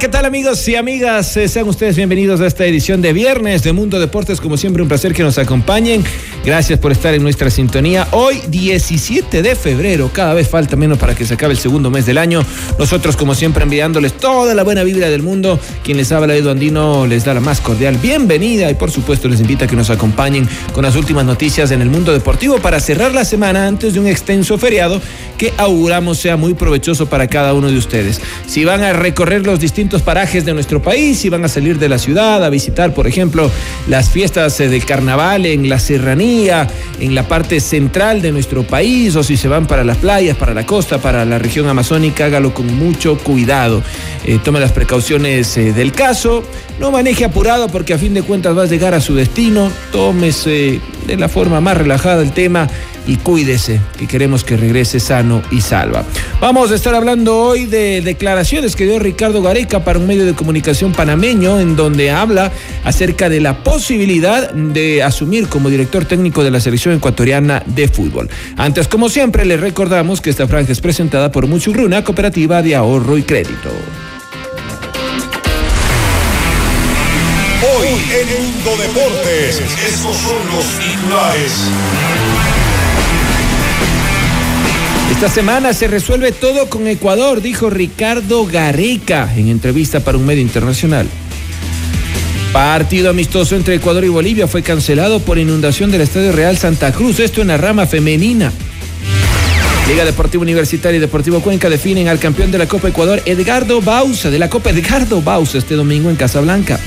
¿Qué tal amigos y amigas? Eh, Sean ustedes bienvenidos a esta edición de viernes de Mundo Deportes. Como siempre, un placer que nos acompañen. Gracias por estar en nuestra sintonía. Hoy, 17 de febrero, cada vez falta menos para que se acabe el segundo mes del año. Nosotros, como siempre, enviándoles toda la buena vibra del mundo. Quien les habla, Edu Andino, les da la más cordial bienvenida y, por supuesto, les invita a que nos acompañen con las últimas noticias en el mundo deportivo para cerrar la semana antes de un extenso feriado que auguramos sea muy provechoso para cada uno de ustedes. Si van a recorrer los distintos parajes de nuestro país, si van a salir de la ciudad a visitar, por ejemplo, las fiestas eh, del carnaval en la serranía, en la parte central de nuestro país, o si se van para las playas, para la costa, para la región amazónica, hágalo con mucho cuidado. Eh, tome las precauciones eh, del caso, no maneje apurado porque a fin de cuentas va a llegar a su destino, tómese de la forma más relajada el tema y cuídese, que queremos que regrese sano y salva. Vamos a estar hablando hoy de declaraciones que dio Ricardo Gareca para un medio de comunicación panameño, en donde habla acerca de la posibilidad de asumir como director técnico de la selección ecuatoriana de fútbol. Antes, como siempre, les recordamos que esta franja es presentada por Muchurruna, cooperativa de ahorro y crédito. Hoy en Mundo Deportes, estos son los titulares. Esta semana se resuelve todo con Ecuador, dijo Ricardo Gareca en entrevista para un medio internacional. Partido amistoso entre Ecuador y Bolivia fue cancelado por inundación del Estadio Real Santa Cruz, esto en la rama femenina. Liga Deportiva Universitaria y Deportivo Cuenca definen al campeón de la Copa Ecuador, Edgardo Bausa, de la Copa Edgardo Bausa, este domingo en Casablanca.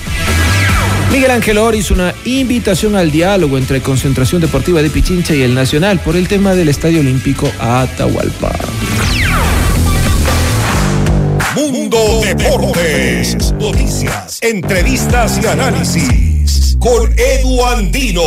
Miguel Ángel Or una invitación al diálogo entre Concentración Deportiva de Pichincha y el Nacional por el tema del Estadio Olímpico Atahualpa. Mundo Deportes. Noticias, entrevistas y análisis. Con Edu Andino.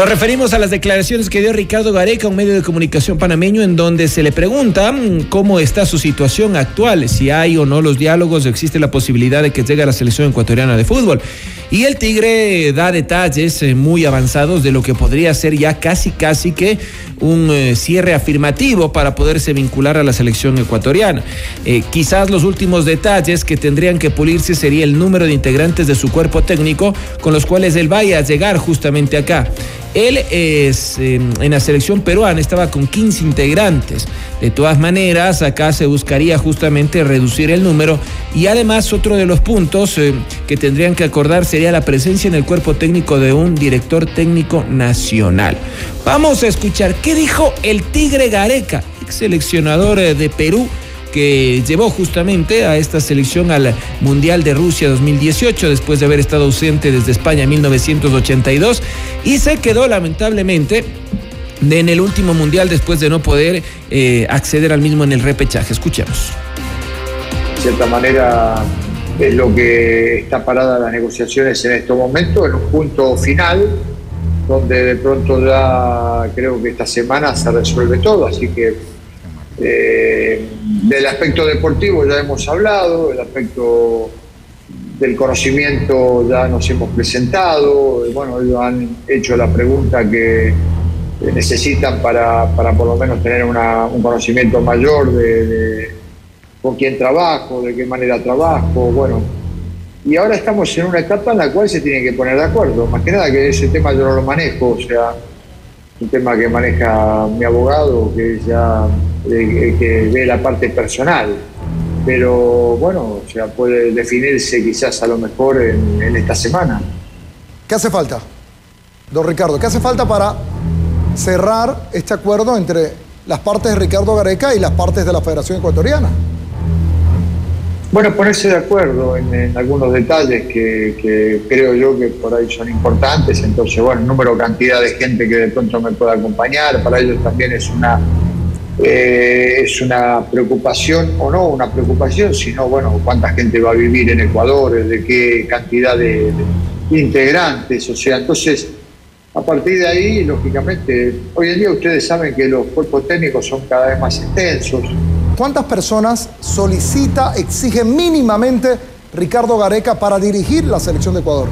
Nos referimos a las declaraciones que dio Ricardo Gareca, un medio de comunicación panameño, en donde se le pregunta mm, cómo está su situación actual, si hay o no los diálogos, existe la posibilidad de que llegue a la selección ecuatoriana de fútbol. Y el Tigre da detalles eh, muy avanzados de lo que podría ser ya casi, casi que un eh, cierre afirmativo para poderse vincular a la selección ecuatoriana. Eh, quizás los últimos detalles que tendrían que pulirse sería el número de integrantes de su cuerpo técnico con los cuales él vaya a llegar justamente acá. Él es en la selección peruana, estaba con 15 integrantes. De todas maneras, acá se buscaría justamente reducir el número y además otro de los puntos eh, que tendrían que acordar sería la presencia en el cuerpo técnico de un director técnico nacional. Vamos a escuchar qué dijo el Tigre Gareca, ex seleccionador eh, de Perú que llevó justamente a esta selección al Mundial de Rusia 2018 después de haber estado ausente desde España en 1982 y se quedó lamentablemente en el último Mundial después de no poder eh, acceder al mismo en el repechaje. Escuchemos. De cierta manera es lo que está parada las negociaciones en estos momentos, en un punto final donde de pronto ya creo que esta semana se resuelve todo, así que eh, del aspecto deportivo ya hemos hablado, del aspecto del conocimiento ya nos hemos presentado, bueno, ellos han hecho la pregunta que necesitan para, para por lo menos tener una, un conocimiento mayor de, de, con quién trabajo, de qué manera trabajo, bueno. Y ahora estamos en una etapa en la cual se tienen que poner de acuerdo, más que nada que ese tema yo no lo manejo, o sea, un tema que maneja mi abogado, que ya eh, que ve la parte personal pero bueno, sea, puede definirse quizás a lo mejor en esta semana. ¿Qué hace falta, don Ricardo? ¿Qué hace falta para cerrar este acuerdo entre las partes de Ricardo Gareca y las partes de la Federación Ecuatoriana? Bueno, ponerse de acuerdo en, algunos detalles que, que creo yo que por ahí son importantes. Entonces, bueno, número, cantidad de gente que de pronto me pueda acompañar, para ellos también es una, eh, es una preocupación, o no una preocupación, sino, bueno, cuánta gente va a vivir en Ecuador, de qué cantidad de, de integrantes. O sea, entonces, a partir de ahí, lógicamente, hoy en día ustedes saben que los cuerpos técnicos son cada vez más extensos. ¿Cuántas personas solicita, exige mínimamente Ricardo Gareca para dirigir la selección de Ecuador?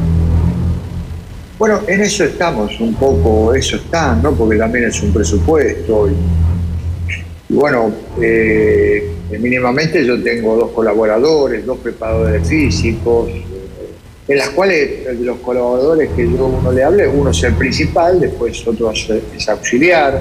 Bueno, en eso estamos, un poco, eso está, ¿no? Porque también es un presupuesto. Y, bueno, eh, mínimamente yo tengo dos colaboradores, dos preparadores físicos, eh, en las cuales los colaboradores que yo uno le hable, uno es el principal, después otro es auxiliar,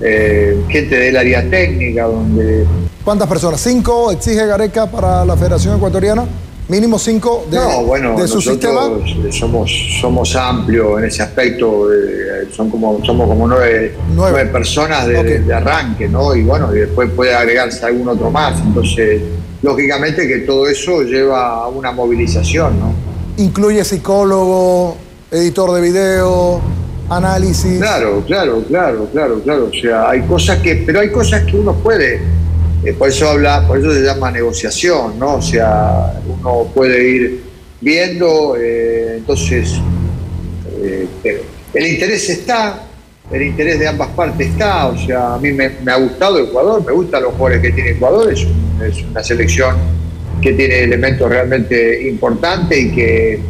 eh, gente del área técnica, donde ¿Cuántas personas? ¿Cinco exige Gareca para la Federación Ecuatoriana? ¿Mínimo cinco de, no, bueno, de su sistema? somos, somos amplios en ese aspecto, eh, son como, somos como nueve, Nueve. nueve personas de arranque, ¿no? Y bueno, y después puede agregarse algún otro más. Entonces, lógicamente que todo eso lleva a una movilización, ¿no? Incluye psicólogo, editor de video, análisis. Claro, claro, claro, claro, claro. O sea, hay cosas que, pero hay cosas que uno puede, por eso habla, por eso se llama negociación, ¿no? O sea, uno puede ir viendo, eh, entonces, eh, el interés está, el interés de ambas partes está, o sea, a mí me, ha gustado Ecuador, me gustan los jugadores que tiene Ecuador, es una selección que tiene elementos realmente importantes y que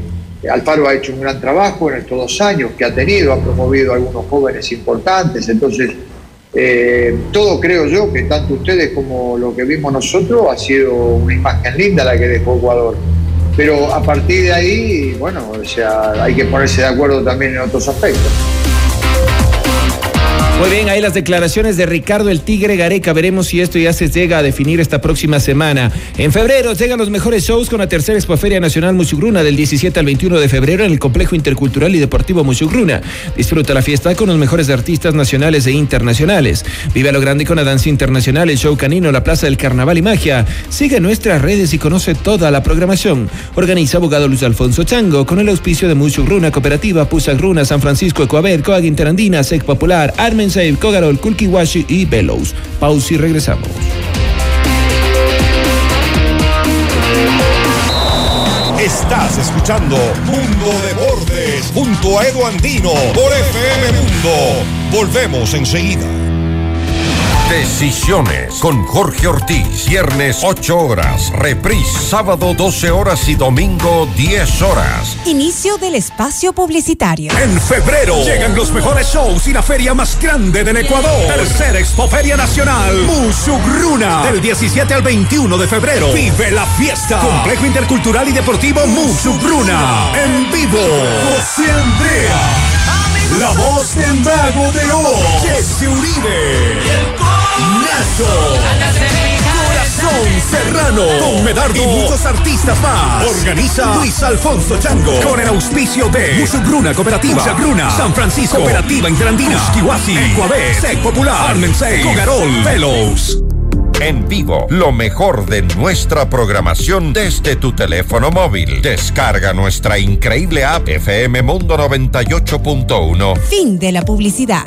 Alfaro ha hecho un gran trabajo en estos dos años que ha tenido, ha promovido a algunos jóvenes importantes, entonces eh, todo creo yo que tanto ustedes como lo que vimos nosotros ha sido una imagen linda la que dejó Ecuador. Pero a partir de ahí, bueno, o sea, hay que ponerse de acuerdo también en otros aspectos. Muy bien, ahí las declaraciones de Ricardo el Tigre Gareca. Veremos si esto ya se llega a definir esta próxima semana. En febrero llegan los mejores shows con la tercera Expoferia Nacional Muchugruna del 17 al 21 de febrero en el Complejo Intercultural y Deportivo Muchugruna. Disfruta la fiesta con los mejores artistas nacionales e internacionales. Vive a lo grande con la danza internacional, el show canino, la Plaza del Carnaval y Magia. Sigue nuestras redes y conoce toda la programación. Organiza abogado Luis Alfonso Chango con el auspicio de Muchugruna Cooperativa, Pusagruna, San Francisco, Ecuavet, Coag Interandina, SEC Popular, Armen Save, Cogarol, Kulkiwashi y Velos. Pausa y regresamos. Estás escuchando Mundo Deportes junto a Edu Andino por FM Mundo. Volvemos enseguida. Decisiones con Jorge Ortiz. Viernes 8 horas. Reprise sábado 12 horas y domingo 10 horas. Inicio del espacio publicitario. En febrero llegan los mejores shows y la feria más grande del Ecuador. Tercera Expoferia Nacional. Musugruna. Del 17 al 21 de febrero. Vive la fiesta. Complejo Intercultural y Deportivo Musugruna. En vivo. José Andrea. La voz del mago de Oz. Jesse Uribe. Nacho. Corazón Serrano. Con Medardo y muchos artistas más. Organiza Luis Alfonso Chango. Con el auspicio de Musugruna Cooperativa. Musagruna. San Francisco. Cooperativa Interandina. Esquihuasi. Ecuabet. Sec Popular. Armensei. Cogarol. Velos. En vivo, lo mejor de nuestra programación desde tu teléfono móvil. Descarga nuestra increíble app FM Mundo 98.1. Fin de la publicidad.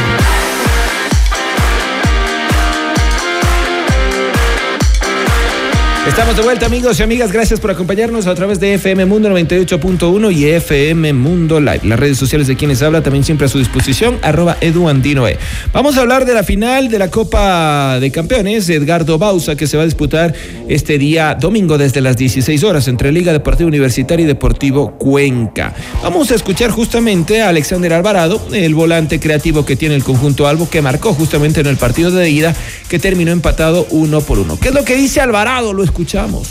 Estamos de vuelta amigos y amigas, gracias por acompañarnos a través de FM Mundo 98.1 y FM Mundo Live. Las redes sociales de quienes habla también siempre a su disposición, arroba eduandinoe. Vamos a hablar de la final de la Copa de Campeones, Edgardo Bausa, que se va a disputar este día domingo desde las 16 horas entre Liga Deportiva Universitaria y Deportivo Cuenca. Vamos a escuchar justamente a Alexander Alvarado, el volante creativo que tiene el conjunto Albo, que marcó justamente en el partido de ida que terminó empatado uno por uno. ¿Qué es lo que dice Alvarado? Lo escuchamos.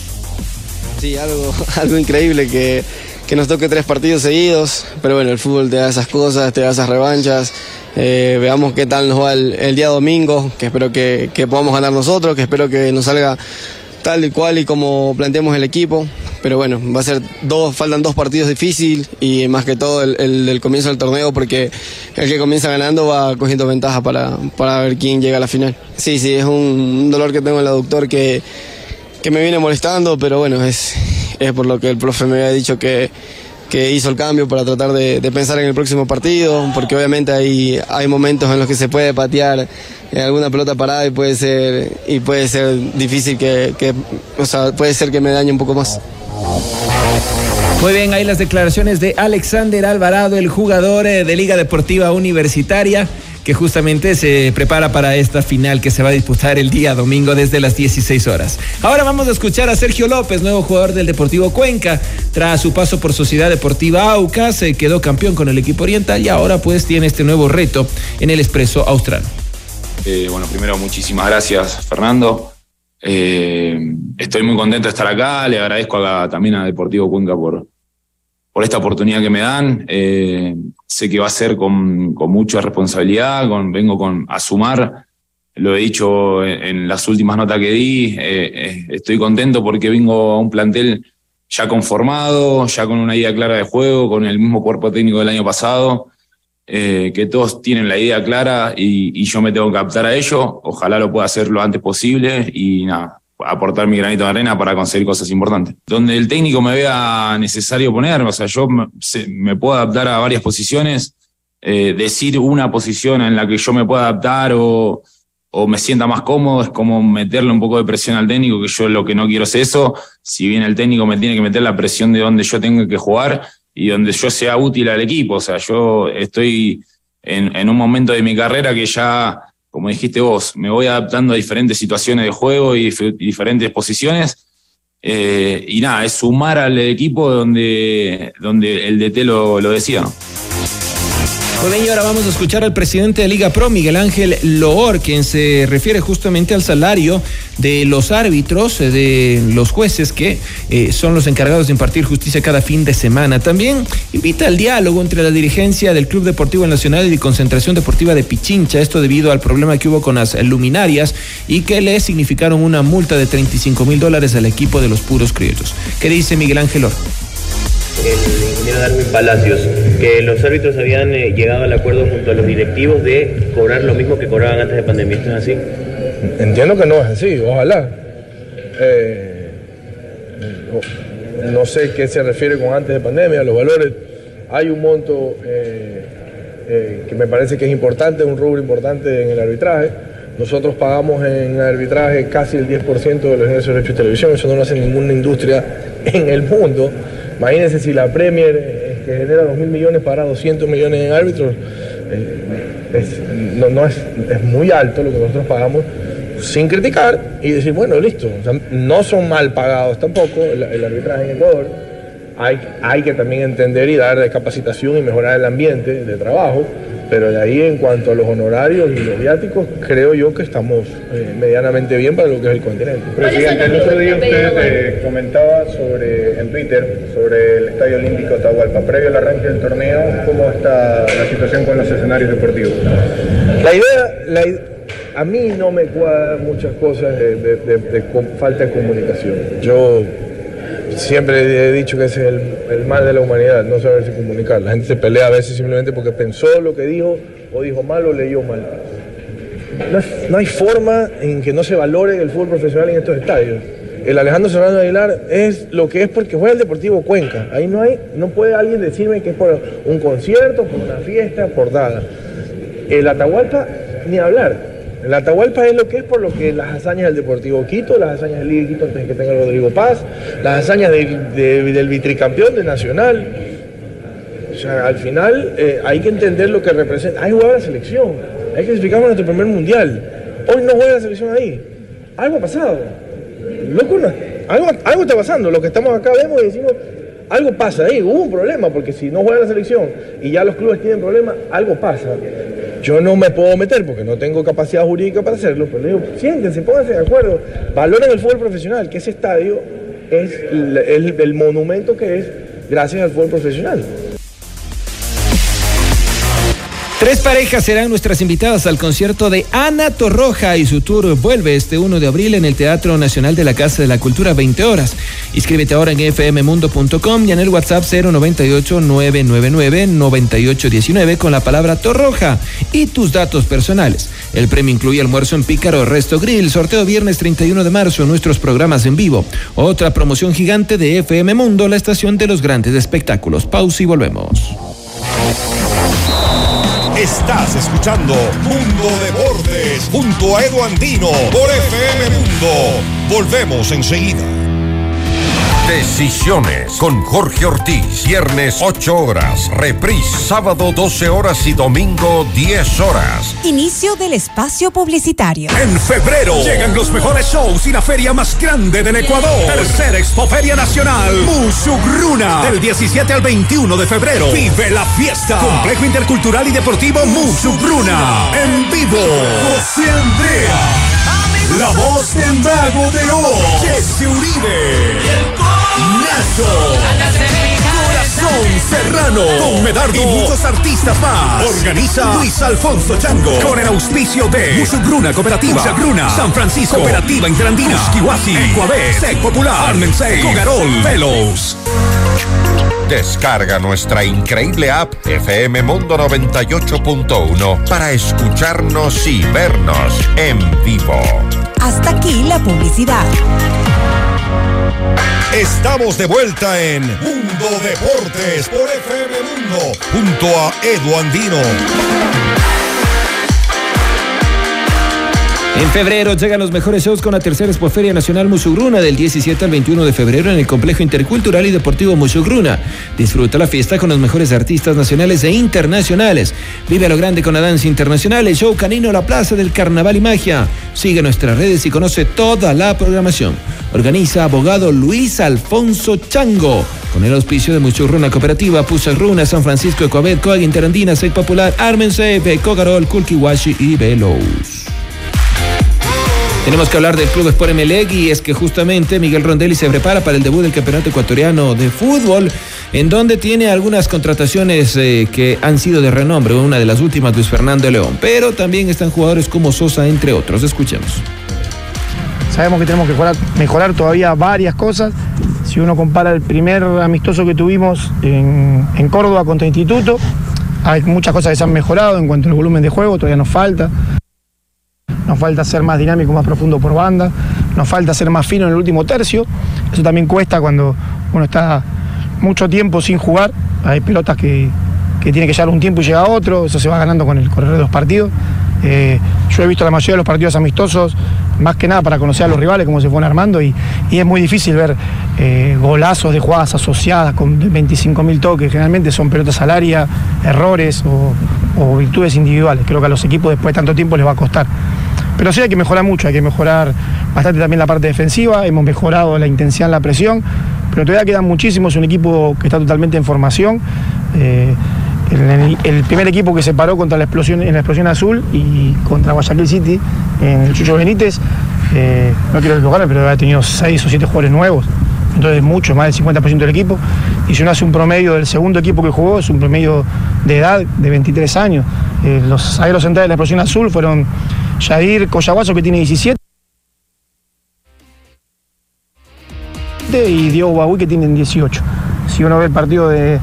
Sí, algo, algo increíble que, que nos toque tres partidos seguidos, pero bueno, el fútbol te da esas cosas, te da esas revanchas. Eh, veamos qué tal nos va el, día domingo, que espero que, que, podamos ganar nosotros, que espero que nos salga tal y cual y como planteemos el equipo. Pero bueno, va a ser dos, faltan dos partidos difíciles y más que todo el, el, comienzo del torneo porque el que comienza ganando va cogiendo ventaja para, para ver quién llega a la final. Sí, sí, es un dolor que tengo en el aductor que, que me viene molestando, pero bueno, es, es por lo que el profe me había dicho que, que hizo el cambio para tratar de, pensar en el próximo partido, porque obviamente hay, hay momentos en los que se puede patear alguna pelota parada y puede ser, y puede ser difícil que, que, o sea, puede ser que me dañe un poco más. Muy bien, ahí las declaraciones de Alexander Alvarado, el jugador eh, de Liga Deportiva Universitaria que justamente se prepara para esta final que se va a disputar el día domingo desde las 16 horas. Ahora vamos a escuchar a Sergio López, nuevo jugador del Deportivo Cuenca. Tras su paso por Sociedad Deportiva Aucas, se quedó campeón con el equipo oriental y ahora pues tiene este nuevo reto en el Expreso Austral. Eh, bueno, primero muchísimas gracias Fernando. Eh, estoy muy contento de estar acá, le agradezco también a Deportivo Cuenca por, por esta oportunidad que me dan. Eh, sé que va a ser con, con mucha responsabilidad, con, vengo con, a sumar. Lo he dicho en, las últimas notas que di. Eh, eh, estoy contento porque vengo a un plantel ya conformado, ya con una idea clara de juego, con el mismo cuerpo técnico del año pasado, que todos tienen la idea clara y, y yo me tengo que adaptar a ello. Ojalá lo pueda hacer lo antes posible y nada, aportar mi granito de arena para conseguir cosas importantes. Donde el técnico me vea necesario ponerme, o sea, yo me, puedo adaptar a varias posiciones, eh, decir una posición en la que yo me pueda adaptar o, o me sienta más cómodo, es como meterle un poco de presión al técnico, que yo lo que no quiero es eso, si bien el técnico me tiene que meter la presión de donde yo tenga que jugar y donde yo sea útil al equipo, o sea, yo estoy en, en un momento de mi carrera que ya como dijiste vos, me voy adaptando a diferentes situaciones de juego y diferentes posiciones. Eh, y nada, es sumar al equipo donde, donde el DT lo, lo decía. Ahora vamos a escuchar al presidente de Liga Pro, Miguel Ángel Loor, quien se refiere justamente al salario de los árbitros, eh, de los jueces que eh, son los encargados de impartir justicia cada fin de semana. También invita al diálogo entre la dirigencia del Club Deportivo Nacional y Concentración Deportiva de Pichincha, esto debido al problema que hubo con las luminarias y que le significaron una multa de 35 mil dólares al equipo de los puros criollos. ¿Qué dice Miguel Ángel Loor? el ingeniero Darwin Palacios, que los árbitros habían eh, llegado al acuerdo junto a los directivos de cobrar lo mismo que cobraban antes de pandemia. ¿Esto es así? Entiendo que no es así, ojalá. Eh, no sé qué se refiere con antes de pandemia, los valores. Hay un monto eh, que me parece que es importante, un rubro importante en el arbitraje. Nosotros pagamos en arbitraje casi el 10% de los ingresos de televisión, eso no lo hace ninguna industria en el mundo. Imagínense si la Premier, que genera 2 mil millones, para 200 millones en árbitros, eh, es, no, es, es, muy alto lo que nosotros pagamos, sin criticar y decir, bueno, listo, no son mal pagados tampoco el, el arbitraje en Ecuador. Hay, hay que también entender y dar capacitación y mejorar el ambiente de trabajo pero de ahí en cuanto a los honorarios y los viáticos, creo yo que estamos eh, medianamente bien para lo que es el continente. Presidente, el otro día usted eh, comentaba sobre, en Twitter sobre el Estadio Olímpico Atahualpa. Previo al arranque del torneo, ¿cómo está la situación con los escenarios deportivos? La idea, a mí no me cuadran muchas cosas de, de falta de comunicación. Yo siempre he dicho que es el, mal de la humanidad, no saberse comunicar. La gente se pelea a veces simplemente porque pensó lo que dijo, o dijo mal o leyó mal. No, hay forma en que no se valore el fútbol profesional en estos estadios. El Alejandro Serrano Aguilar es lo que es porque juega el Deportivo Cuenca. Ahí no hay, no puede alguien decirme que es por un concierto, por una fiesta, por nada. El Atahualpa, ni hablar. El Atahualpa es lo que es por lo que las hazañas del Deportivo Quito, las hazañas del Liga Quito antes de que tenga Rodrigo Paz, las hazañas del vitricampeón de Nacional. O sea, al final eh, hay que entender lo que representa. Hay jugado la selección, hay que explicar nuestro primer mundial. Hoy no juega la selección ahí. Algo ha pasado. Loco, algo, algo está pasando. Lo que estamos acá vemos y decimos, algo pasa ahí, hubo un problema, porque si no juega la selección y ya los clubes tienen problemas, algo pasa. Yo no me puedo meter porque no tengo capacidad jurídica para hacerlo, pero le digo, siéntense, pónganse de acuerdo, valoren el fútbol profesional, que ese estadio es el, monumento que es gracias al fútbol profesional. Tres parejas serán nuestras invitadas al concierto de Ana Torroja y su tour vuelve este 1 de abril en el Teatro Nacional de la Casa de la Cultura, 20 horas. Inscríbete ahora en fmmundo.com y en el WhatsApp 098-999-9819 con la palabra Torroja y tus datos personales. El premio incluye almuerzo en Pícaro Resto Grill, sorteo viernes 31 de marzo, nuestros programas en vivo. Otra promoción gigante de FM Mundo, la estación de los grandes espectáculos. Pausa y volvemos. Estás escuchando Mundo Deportes junto a Edu Andino por FM Mundo. Volvemos enseguida. Decisiones con Jorge Ortiz. Viernes 8 horas. Reprise sábado 12 horas y domingo 10 horas. Inicio del espacio publicitario. En febrero llegan los mejores shows y la feria más grande del Ecuador. Tercera Expoferia Nacional. Mushugruna. Del 17 al 21 de febrero. Vive la fiesta. Complejo Intercultural y Deportivo Mushugruna. En vivo. José Andrea. La voz del mago de Oz. Jesse Uribe. Nacho. Corazón Serrano. Con Medardo. Y muchos artistas más. Organiza Luis Alfonso Chango. Con el auspicio de Musugruna Cooperativa. Musugruna. San Francisco. Cooperativa Interandina. Kiwasi. Ecuabet. Sec Popular. Armensei. Cogarol. Velos. Descarga nuestra increíble app FM Mundo 98.1 para escucharnos y vernos en vivo. Hasta aquí la publicidad. Estamos de vuelta en Mundo Deportes por FM Mundo junto a Edu Andino. En febrero llegan los mejores shows con la tercera Expoferia Nacional Musugruna del 17 al 21 de febrero en el Complejo Intercultural y Deportivo Musugruna. Disfruta la fiesta con los mejores artistas nacionales e internacionales. Vive a lo grande con la danza internacional, el show canino La Plaza del Carnaval y Magia. Sigue nuestras redes y conoce toda la programación. Organiza abogado Luis Alfonso Chango. Con el auspicio de Musugruna Cooperativa, Pusa Runa, San Francisco, Ecoabet, Coag Interandina, Sec Popular, Armense, Cogarol, Kulkiwashi y Velos. Tenemos que hablar del Club Sport Emelec y es que justamente Miguel Rondelli se prepara para el debut del Campeonato Ecuatoriano de Fútbol, en donde tiene algunas contrataciones eh, que han sido de renombre. Una de las últimas, Luis Fernando León, pero también están jugadores como Sosa, entre otros. Escuchemos. Sabemos que tenemos que mejorar, todavía varias cosas. Si uno compara el primer amistoso que tuvimos en, en Córdoba contra Instituto, hay muchas cosas que se han mejorado en cuanto al volumen de juego, todavía nos falta. Nos falta ser más dinámico, más profundo por banda, nos falta ser más fino en el último tercio. Eso también cuesta cuando uno está mucho tiempo sin jugar. Hay pelotas que, que tiene que llegar un tiempo y llega otro, eso se va ganando con el correr de los partidos. Eh, yo he visto la mayoría de los partidos amistosos, más que nada para conocer a los rivales, cómo se fueron armando, y, y es muy difícil ver eh, golazos de jugadas asociadas con 25.000 toques, generalmente son pelotas al área, errores o, virtudes individuales. Creo que a los equipos después de tanto tiempo les va a costar. Pero sí hay que mejorar mucho, hay que mejorar bastante también la parte defensiva, hemos mejorado la intensidad en la presión, pero todavía quedan muchísimos, un equipo que está totalmente en formación. Eh, el, primer equipo que se paró contra la explosión, en la explosión azul y contra Guayaquil City en el Chucho Benítez, eh, no quiero equivocarme, pero ha tenido seis o siete jugadores nuevos, entonces mucho, más del 50% del equipo. Y si uno hace un promedio del segundo equipo que jugó, es un promedio de edad de 23 años. Eh, los zagueros centrales de la explosión azul fueron Yadir Coyaguaso, que tiene 17. Y Diego Bagui, que tienen 18. Si uno ve el partido de,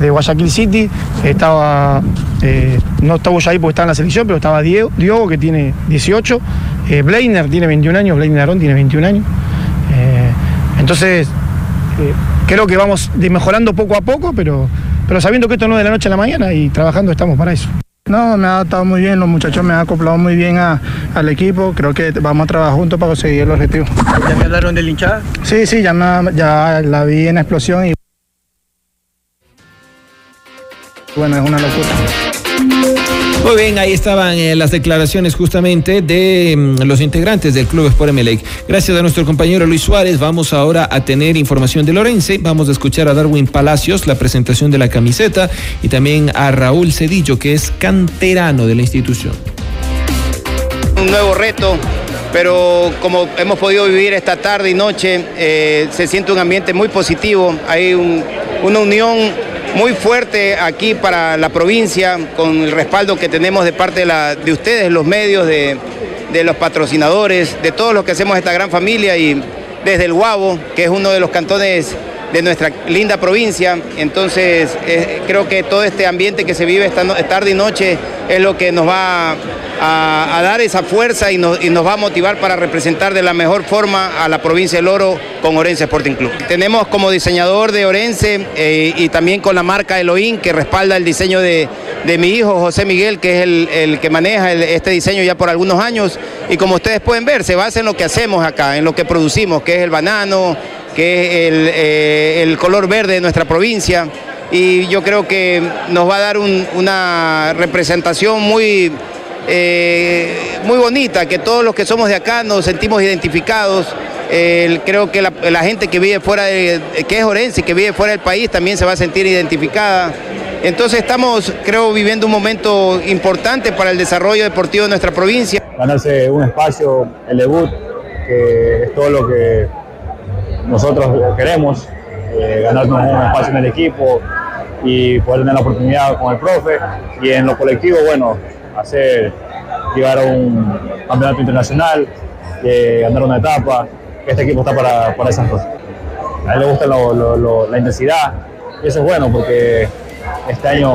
de Guayaquil City, estaba, eh, no estaba ahí porque estaba en la selección, pero estaba Diego, Diogo, que tiene 18. Eh, Bleiner tiene 21 años, Bleiner Arón tiene 21 años. Eh, entonces, eh, creo que vamos mejorando poco a poco, pero, pero sabiendo que esto no es de la noche a la mañana y trabajando estamos para eso. No, me ha adaptado muy bien, los muchachos me han acoplado muy bien a- al equipo, creo que vamos a trabajar juntos para conseguir el objetivo. ¿Ya me hablaron del hinchada? Sí, sí, ya, me- ya la vi en la explosión y bueno, es una locura. Muy bien, ahí estaban eh, las declaraciones justamente de mm, los integrantes del Club Sport Emelec. Gracias a nuestro compañero Luis Suárez, vamos ahora a tener información de Lorense. Vamos a escuchar a Darwin Palacios, la presentación de la camiseta, y también a Raúl Cedillo, que es canterano de la institución. un nuevo reto, pero como hemos podido vivir esta tarde y noche, eh, se siente un ambiente muy positivo, hay un una unión muy fuerte aquí para la provincia, con el respaldo que tenemos de parte de, ustedes, los medios, de, los patrocinadores, de todos los que hacemos esta gran familia y desde el Guabo, que es uno de los cantones de nuestra linda provincia. Entonces, eh, creo que todo este ambiente que se vive esta tarde y noche es lo que nos va a, dar esa fuerza y nos, va a motivar para representar de la mejor forma a la provincia del Oro con Orense Sporting Club. Tenemos como diseñador de Orense eh, y también con la marca Elohim que respalda el diseño de, mi hijo José Miguel, que es el, que maneja este diseño ya por algunos años. Y como ustedes pueden ver, se basa en lo que hacemos acá, en lo que producimos, que es el banano, que es el, eh, color verde de nuestra provincia. Y yo creo que nos va a dar un- una representación muy, eh, muy bonita, que todos los que somos de acá nos sentimos identificados. Creo que la, la gente que vive fuera, de, que es orense, que vive fuera del país, también se va a sentir identificada. Entonces estamos, creo, viviendo un momento importante para el desarrollo deportivo de nuestra provincia. ganarse un espacio, el debut, que es todo lo que nosotros queremos, eh, ganarnos un espacio en el equipo y poder tener la oportunidad con el profe y en lo colectivo, bueno, hacer llegar a un campeonato internacional, eh, ganar una etapa, este equipo está para, para esas cosas. A él le gusta la intensidad y eso es bueno porque este año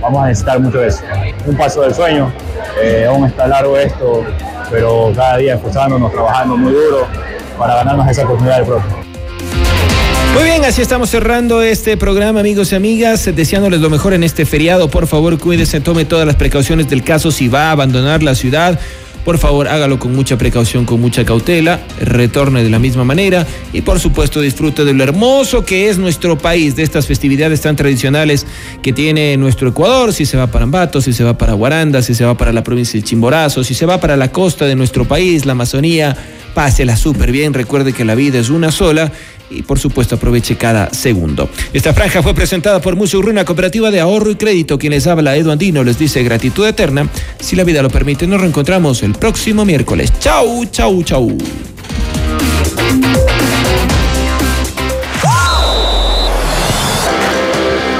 vamos a necesitar mucho de eso. Un paso del sueño, eh, aún está largo esto, pero cada día esforzándonos, trabajando muy duro para ganarnos esa oportunidad del propio. Muy bien, así estamos cerrando este programa, amigos y amigas, deseándoles lo mejor en este feriado. Por favor, cuídese, tome todas las precauciones del caso si va a abandonar la ciudad. Por favor, hágalo con mucha precaución, con mucha cautela, retorne de la misma manera y por supuesto disfrute de lo hermoso que es nuestro país, de estas festividades tan tradicionales que tiene nuestro Ecuador, si se va para Ambato, si se va para Guaranda, si se va para la provincia de Chimborazo, si se va para la costa de nuestro país, la Amazonía, pásela súper bien, recuerde que la vida es una sola y por supuesto aproveche cada segundo. Esta franja fue presentada por Musurruna Cooperativa de Ahorro y Crédito. Quienes habla Edu Andino les dice gratitud eterna. Si la vida lo permite, nos reencontramos el próximo miércoles. Chau, chau, chau.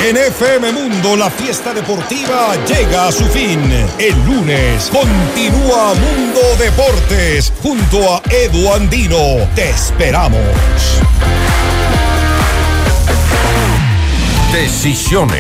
En FM Mundo la fiesta deportiva llega a su fin. El lunes continúa Mundo Deportes junto a Edu Andino. Te esperamos. Decisiones